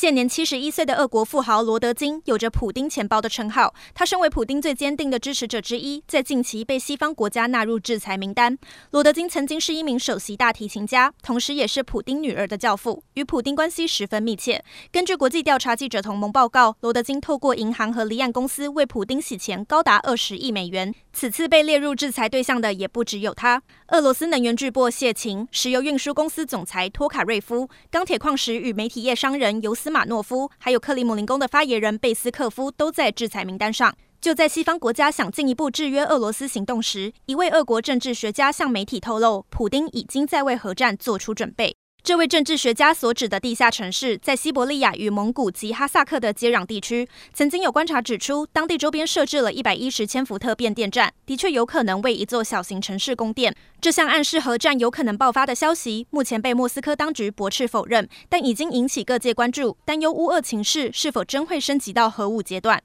现年七十一岁的俄国富豪罗德金有着“普丁钱包”的称号。他身为普丁最坚定的支持者之一，在近期被西方国家纳入制裁名单。罗德金曾经是一名首席大提琴家，同时也是普丁女儿的教父，与普丁关系十分密切。根据国际调查记者同盟报告，罗德金透过银行和离岸公司为普丁洗钱高达二十亿美元。此次被列入制裁对象的也不只有他。俄罗斯能源巨擘谢琴、石油运输公司总裁托卡瑞夫、钢铁矿石与媒体业商人尤斯斯。马诺夫，还有克里姆林宫的发言人贝斯科夫都在制裁名单上。就在西方国家想进一步制约俄罗斯行动时，一位俄国政治学家向媒体透露，普丁已经在为核战做出准备。这位政治学家所指的地下城市，在西伯利亚与蒙古及哈萨克的接壤地区。曾经有观察指出，当地周边设置了一百一十千伏特变电站，的确有可能为一座小型城市供电。这项暗示核战有可能爆发的消息，目前被莫斯科当局驳斥否认，但已经引起各界关注，担忧乌俄情势是否真会升级到核武阶段。